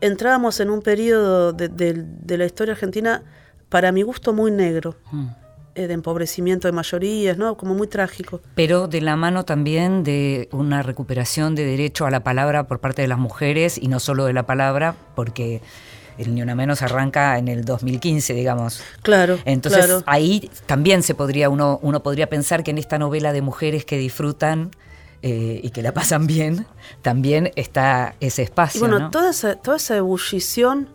S4: entrábamos en un periodo de, de- de la historia argentina, para mi gusto, muy negro,
S1: Mm.
S4: eh, de empobrecimiento de mayorías, ¿no? Como muy trágico.
S1: Pero de la mano también de una recuperación de derecho a la palabra por parte de las mujeres y no solo de la palabra, porque el Ni Una Menos arranca en el 2015, digamos.
S4: Claro,
S1: Entonces
S4: claro.
S1: ahí también se podría uno uno podría pensar que en esta novela de mujeres que disfrutan eh, y que la pasan bien también está ese espacio.
S4: Y bueno,
S1: ¿no?
S4: toda, esa, toda esa ebullición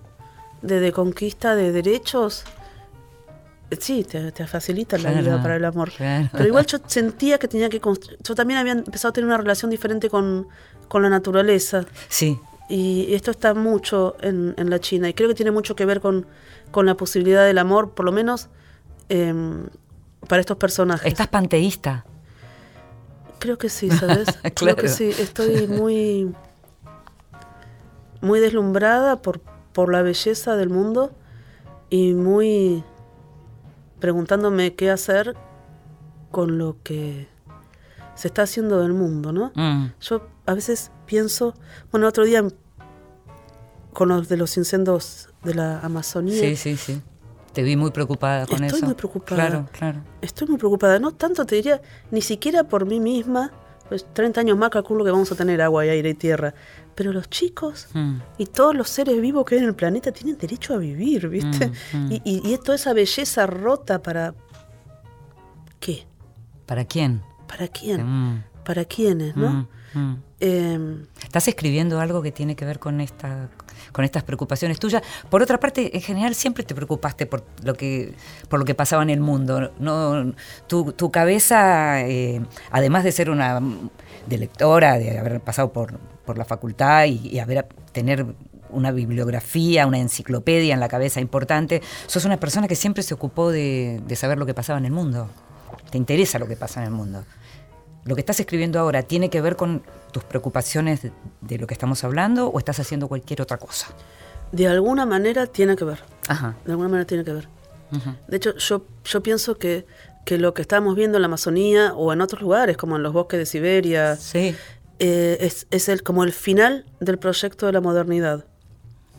S4: de, de conquista de derechos, eh, sí, te, te facilita la vida para el amor.
S1: claro.
S4: Pero igual yo sentía que tenía que... constru- Yo también había empezado a tener una relación diferente con, con la naturaleza.
S1: Sí,
S4: Y esto está mucho en, en la China. Y creo que tiene mucho que ver con, con la posibilidad del amor, por lo menos em, para estos personajes.
S1: estás panteísta.
S4: Creo que sí, ¿sabes? Creo
S1: Claro.
S4: que sí. Estoy muy, muy deslumbrada por, por la belleza del mundo y muy preguntándome qué hacer con lo que se está haciendo del mundo, ¿no?
S1: Mm,
S4: Yo a veces pienso, bueno, otro día con los de los incendios de la Amazonía,
S1: Sí, sí, sí. Te vi muy preocupada con
S4: Estoy
S1: eso.
S4: muy preocupada.
S1: Claro, claro.
S4: Estoy muy preocupada, no tanto te diría, ni siquiera por mí misma, pues 30 años más calculo que vamos a tener agua y aire y tierra, pero los chicos
S1: Mm.
S4: y todos los seres vivos que hay en el planeta tienen derecho a vivir, ¿viste?
S1: Mm, mm.
S4: Y, y, toda esa belleza rota para... ¿Qué?
S1: ¿Para quién?
S4: ¿Para quién? ¿Para quiénes, no? Em,
S1: ¿Estás escribiendo algo que tiene que ver con esta con estas preocupaciones tuyas? Por otra parte, en general siempre te preocupaste por lo que por lo que pasaba en el mundo. No, tu, tu cabeza, eh, además de ser una de lectora, de haber pasado por, por la facultad y, y haber tener una bibliografía, una enciclopedia en la cabeza importante, sos una persona que siempre se ocupó de, de saber lo que pasaba en el mundo. Te interesa lo que pasa en el mundo. ¿Lo que estás escribiendo ahora tiene que ver con tus preocupaciones de, de lo que estamos hablando o estás haciendo cualquier otra cosa?
S4: de alguna manera tiene que ver,
S1: Ajá.
S4: de alguna manera tiene que ver. De hecho, yo, yo pienso que, que lo que estamos viendo en la Amazonía o en otros lugares, como en los bosques de Siberia,
S1: Sí.
S4: eh, es, es el, como el final del proyecto de la modernidad.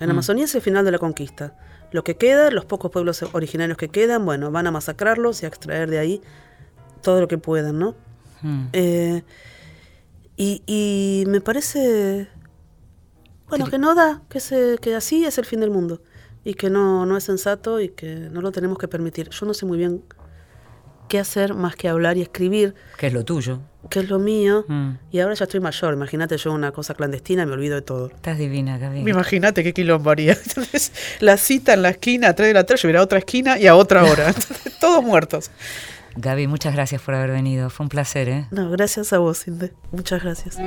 S4: En la Amazonía es el final de la conquista. Lo que queda, los pocos pueblos originarios que quedan, bueno, van a masacrarlos y a extraer de ahí todo lo que puedan, ¿no?
S1: Mm.
S4: Eh, y, y me parece Bueno, que no da, que, se, que así es el fin del mundo y que no, no es sensato y que no lo tenemos que permitir. Yo no sé muy bien qué hacer más que hablar y escribir,
S1: Que es lo tuyo.
S4: que es lo mío,
S1: Mm.
S4: y ahora ya estoy mayor. Imagínate yo una cosa clandestina, me olvido de todo.
S1: Estás divina, Gaby.
S6: Imagínate qué quilombo haría. Entonces, la cita en la esquina a 3 de la tarde, yo hubiera a otra esquina y a otra hora. Entonces, todos muertos.
S1: Gaby, muchas gracias por haber venido. Fue un placer, ¿eh?
S4: No, gracias a vos, Inde. Muchas gracias.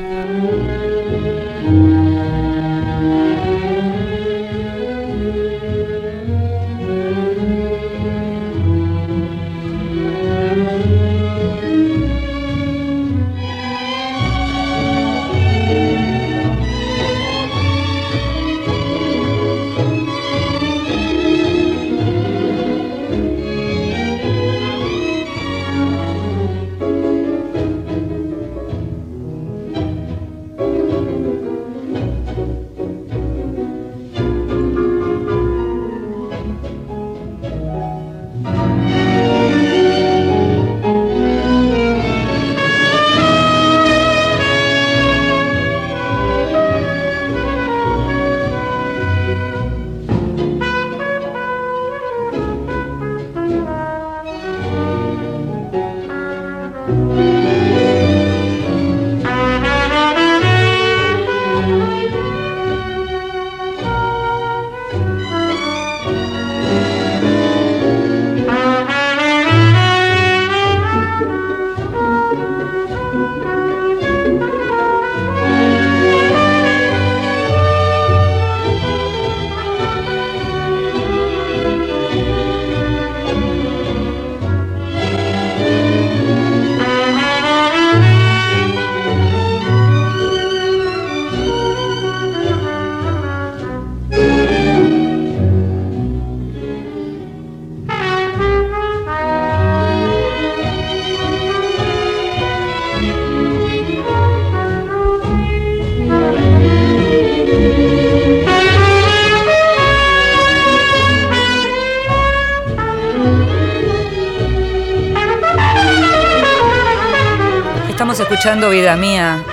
S1: Estamos escuchando Vida Mía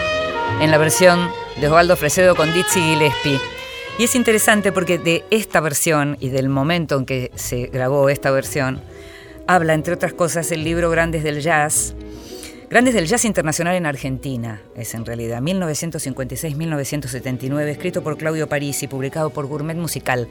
S1: en la versión de Osvaldo Fresedo con Dizzy Gillespie. Y es interesante porque de esta versión y del momento en que se grabó esta versión, habla, entre otras cosas, el libro Grandes del Jazz. Grandes del Jazz Internacional en Argentina, es en realidad, 1956-1979, escrito por Claudio Parisi, publicado por Gourmet Musical.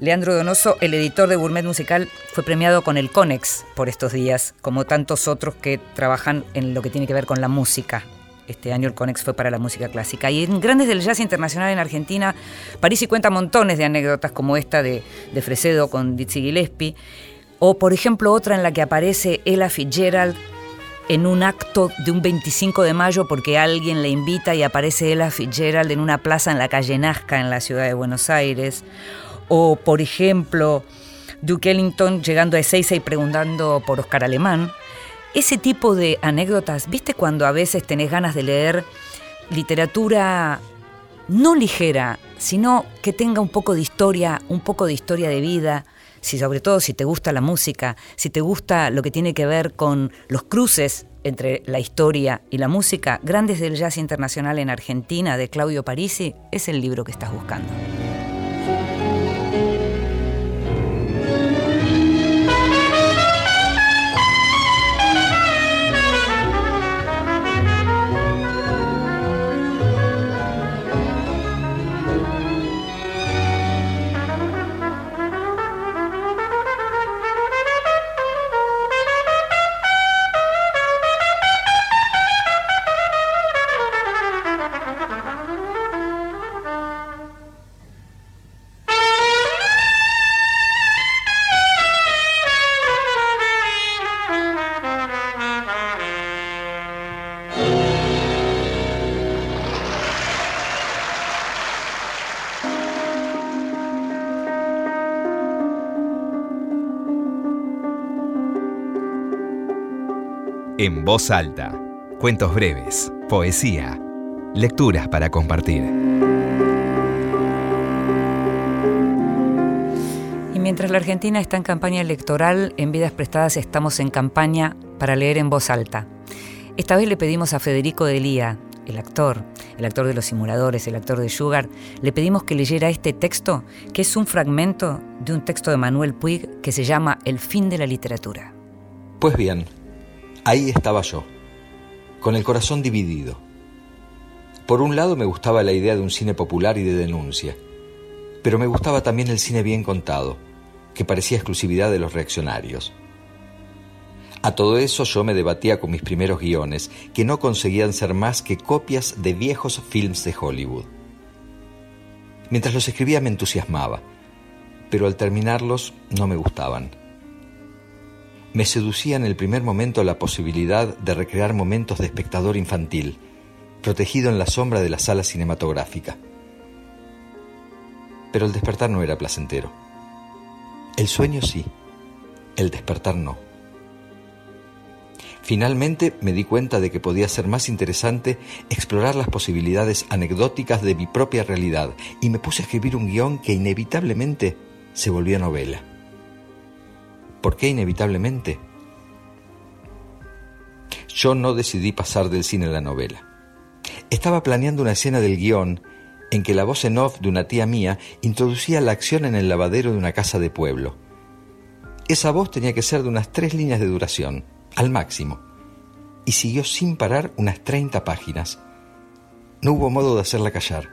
S1: Leandro Donoso, el editor de Gourmet Musical, fue premiado con el Conex por estos días, como tantos otros que trabajan en lo que tiene que ver con la música. Este año el Conex fue para la música clásica. Y en Grandes del Jazz Internacional en Argentina, Parisi cuenta montones de anécdotas como esta de, Fresedo con Dizzy Gillespie, o por ejemplo otra en la que aparece Ella Fitzgerald en un acto de un 25 de mayo porque alguien le invita y aparece Ella Fitzgerald en una plaza en la calle Nazca en la ciudad de Buenos Aires. O, por ejemplo, Duke Ellington llegando a Ezeiza y preguntando por Oscar Alemán. Ese tipo de anécdotas, ¿viste cuando a veces tenés ganas de leer literatura no ligera, sino que tenga un poco de historia, un poco de historia de vida? Si sobre todo si te gusta la música, si te gusta lo que tiene que ver con los cruces entre la historia y la música, Grandes del Jazz Internacional en Argentina de Claudio Parisi es el libro que estás buscando.
S2: En voz alta. Cuentos breves, poesía, lecturas para compartir.
S1: Y mientras la Argentina está en campaña electoral, en Vidas Prestadas estamos en campaña para leer en voz alta. Esta vez le pedimos a Federico Delía, el actor, el actor de Los Simuladores, el actor de Sugar, le pedimos que leyera este texto, que es un fragmento de un texto de Manuel Puig que se llama El fin de la literatura.
S7: Pues bien, ahí estaba yo, con el corazón dividido. Por un lado me gustaba la idea de un cine popular y de denuncia, pero me gustaba también el cine bien contado, que parecía exclusividad de los reaccionarios. A todo eso yo me debatía con mis primeros guiones, que no conseguían ser más que copias de viejos films de Hollywood. Mientras los escribía me entusiasmaba, pero al terminarlos no me gustaban. Me seducía en el primer momento la posibilidad de recrear momentos de espectador infantil, protegido en la sombra de la sala cinematográfica. Pero el despertar no era placentero. El sueño sí, el despertar no. Finalmente me di cuenta de que podía ser más interesante explorar las posibilidades anecdóticas de mi propia realidad y me puse a escribir un guion que inevitablemente se volvió novela. ¿Por qué inevitablemente? Yo no decidí pasar del cine a la novela. Estaba planeando una escena del guion en que la voz en off de una tía mía introducía la acción en el lavadero de una casa de pueblo. Esa voz tenía que ser de unas tres líneas de duración al máximo, y siguió sin parar unas 30 páginas. No hubo modo de hacerla callar.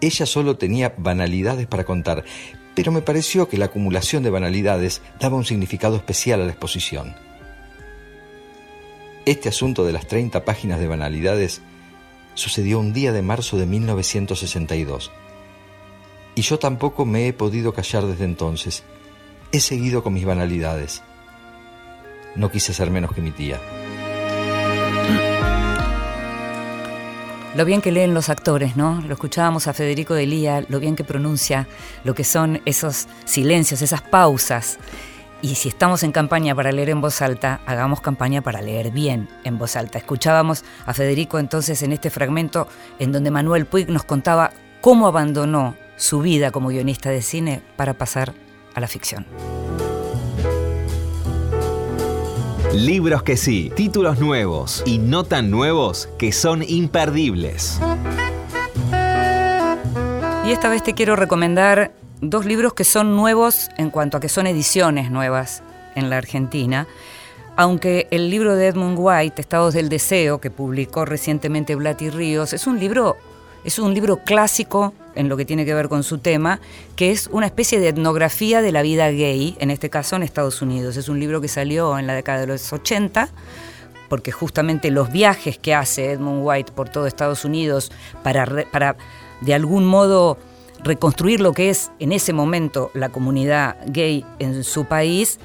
S7: Ella solo tenía banalidades para contar, pero me pareció que la acumulación de banalidades daba un significado especial a la exposición. Este asunto de las 30 páginas de banalidades sucedió un día de marzo de 1962. Y yo tampoco me he podido callar desde entonces. He seguido con mis banalidades no quise ser menos que mi tía.
S1: Lo bien que leen los actores, ¿no? Lo escuchábamos a Federico de Lía, lo bien que pronuncia lo que son esos silencios, esas pausas. Y si estamos en campaña para leer en voz alta, hagamos campaña para leer bien en voz alta. Escuchábamos a Federico entonces en este fragmento en donde Manuel Puig nos contaba cómo abandonó su vida como guionista de cine para pasar a la ficción.
S2: Libros que sí, títulos nuevos y no tan nuevos que son imperdibles.
S1: Y esta vez te quiero recomendar dos libros que son nuevos en cuanto a que son ediciones nuevas en la Argentina. Aunque el libro de Edmund White, Estados del Deseo, que publicó recientemente Blatty Ríos, es un libro, es un libro clásico en lo que tiene que ver con su tema, que es una especie de etnografía de la vida gay, en este caso en Estados Unidos. Es un libro que salió en la década de los 80 porque justamente los viajes que hace Edmund White por todo Estados Unidos para, para de algún modo reconstruir lo que es en ese momento la comunidad gay en su país,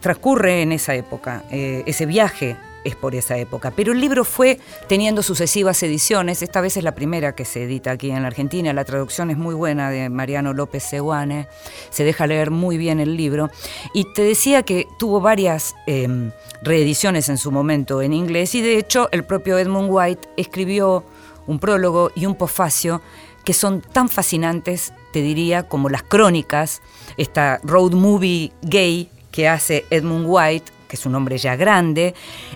S1: transcurre en esa época. Eh, ese viaje es por esa época. Pero el libro fue teniendo sucesivas ediciones, esta vez es la primera que se edita aquí en la Argentina, la traducción es muy buena de Mariano López Seguane, se deja leer muy bien el libro, y te decía que tuvo varias em, reediciones en su momento en inglés, y de hecho el propio Edmund White escribió un prólogo y un pofacio que son tan fascinantes, te diría, como las crónicas, esta road movie gay que hace Edmund White que es un hombre ya grande,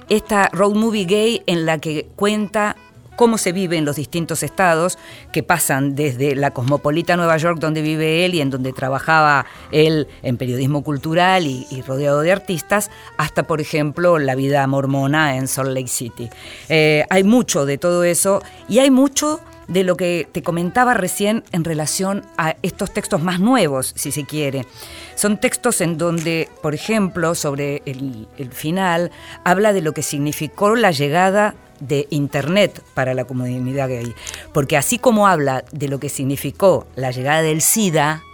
S1: esta road movie gay en la que cuenta cómo se vive en los distintos estados que pasan desde la cosmopolita Nueva York donde vive él y en donde trabajaba él en periodismo cultural y, rodeado de artistas, hasta por ejemplo la vida mormona en Salt Lake City. Eh, hay mucho de todo eso y hay mucho de lo que te comentaba recién en relación a estos textos más nuevos, si se quiere. Son textos en donde, por ejemplo, sobre el, final, habla de lo que significó la llegada de Internet para la comunidad gay. Porque así como habla de lo que significó la llegada del SIDA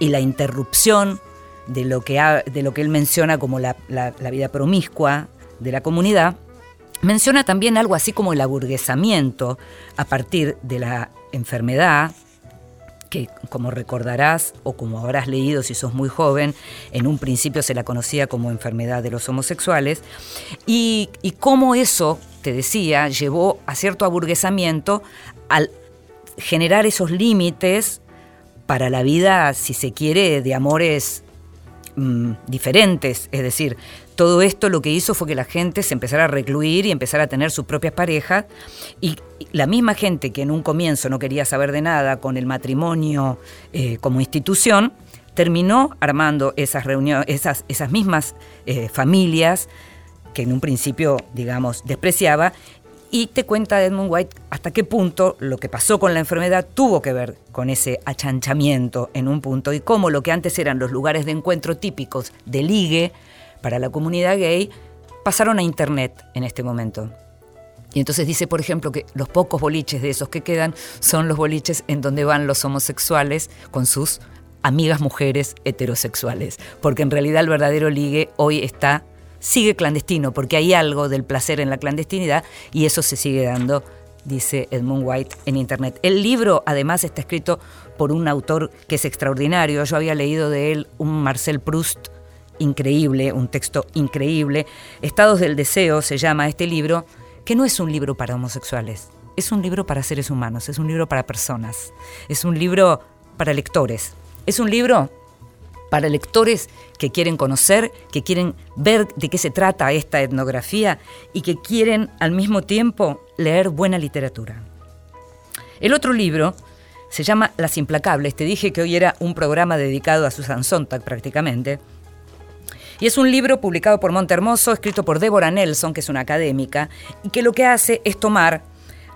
S1: y la interrupción de lo que, de lo que él menciona como la vida promiscua de la comunidad, Menciona también algo así como el aburguesamiento a partir de la enfermedad, que como recordarás o como habrás leído si sos muy joven, en un principio se la conocía como enfermedad de los homosexuales, y, cómo eso, te decía, llevó a cierto aburguesamiento al generar esos límites para la vida, si se quiere, de amores mm, diferentes, es decir, todo esto lo que hizo fue que la gente se empezara a recluir y empezara a tener sus propias parejas. Y la misma gente que en un comienzo no quería saber de nada con el matrimonio eh, como institución, terminó armando esas reuniones, esas, esas mismas eh, familias que en un principio, digamos, despreciaba, y te cuenta Edmund White hasta qué punto lo que pasó con la enfermedad tuvo que ver con ese achanchamiento en un punto y cómo lo que antes eran los lugares de encuentro típicos de ligue para la comunidad gay pasaron a Internet en este momento. Y entonces dice, por ejemplo, que los pocos boliches de esos que quedan son los boliches en donde van los homosexuales con sus amigas mujeres heterosexuales, porque en realidad el verdadero ligue hoy está sigue clandestino, porque hay algo del placer en la clandestinidad y eso se sigue dando, dice Edmund White en Internet. El libro además está escrito por un autor que es extraordinario. Yo había leído de él un Marcel Proust increíble, un texto increíble. Estados del Deseo se llama este libro, que no es un libro para homosexuales, es un libro para seres humanos, es un libro para personas, es un libro para lectores. Es un libro para lectores que quieren conocer, que quieren ver de qué se trata esta etnografía y que quieren al mismo tiempo leer buena literatura. El otro libro se llama Las Implacables. Te dije que hoy era un programa dedicado a Susan Sontag prácticamente. Y es un libro publicado por Montermoso, escrito por Débora Nelson, que es una académica, y que lo que hace es tomar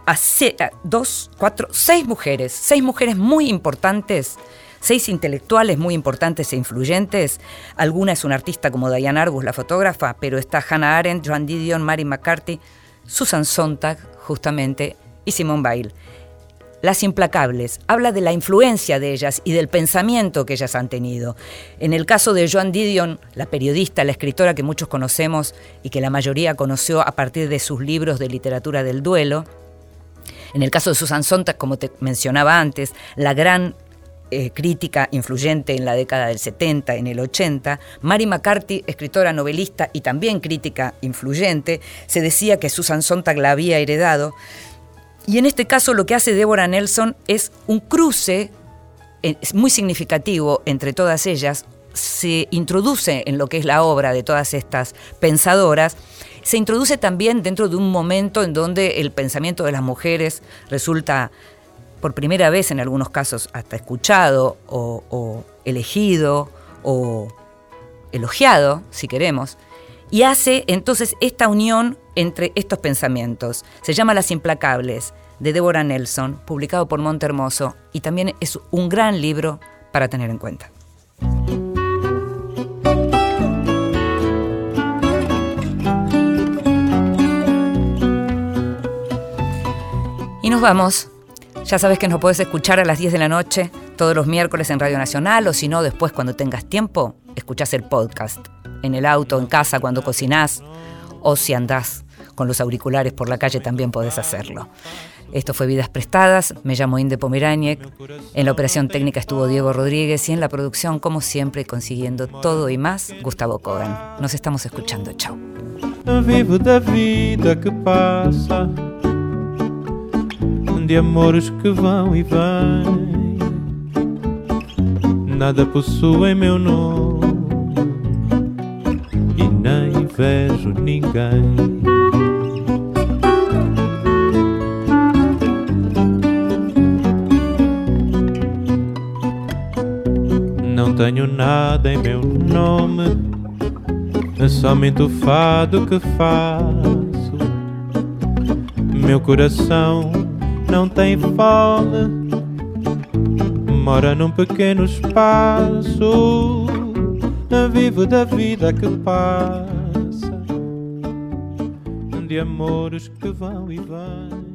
S1: a, a dos, cuatro, seis mujeres, seis mujeres muy importantes seis intelectuales muy importantes e influyentes. Alguna es una artista como Diane Arbus, la fotógrafa, pero está Hannah Arendt, Joan Didion, Mary McCarthy, Susan Sontag, justamente, y Simone Weil. Las implacables, habla de la influencia de ellas y del pensamiento que ellas han tenido. En el caso de Joan Didion, la periodista, la escritora que muchos conocemos y que la mayoría conoció a partir de sus libros de literatura del duelo, en el caso de Susan Sontag, como te mencionaba antes, la gran eh, crítica influyente en la década del 70, en el 80. Mary McCarthy, escritora, novelista y también crítica influyente, se decía que Susan Sontag la había heredado. Y en este caso lo que hace Deborah Nelson es un cruce muy significativo entre todas ellas, se introduce en lo que es la obra de todas estas pensadoras, se introduce también dentro de un momento en donde el pensamiento de las mujeres resulta por primera vez en algunos casos hasta escuchado o, elegido o elogiado, si queremos, y hace entonces esta unión entre estos pensamientos. Se llama Las Implacables, de Deborah Nelson, publicado por Monte Hermoso, y también es un gran libro para tener en cuenta. Y nos vamos ya sabes que nos puedes escuchar a las 10 de la noche todos los miércoles en Radio Nacional o si no, después cuando tengas tiempo, escuchás el podcast. En el auto, en casa, cuando cocinás o si andás con los auriculares por la calle también podés hacerlo. Esto fue Vidas Prestadas, me llamo Inde Pomeráñez, en la operación técnica estuvo Diego Rodríguez y en la producción, como siempre, consiguiendo todo y más, Gustavo Kogan. Nos estamos escuchando, chao. Vivo vida que pasa de amores que vão e vêm. Nada possui meu nome e nem vejo ninguém. Não tenho nada em meu nome, é somente o fado que faço. Meu coração não tem fome, mora num pequeno espaço, vivo da vida que passa, de amores que vão e vêm.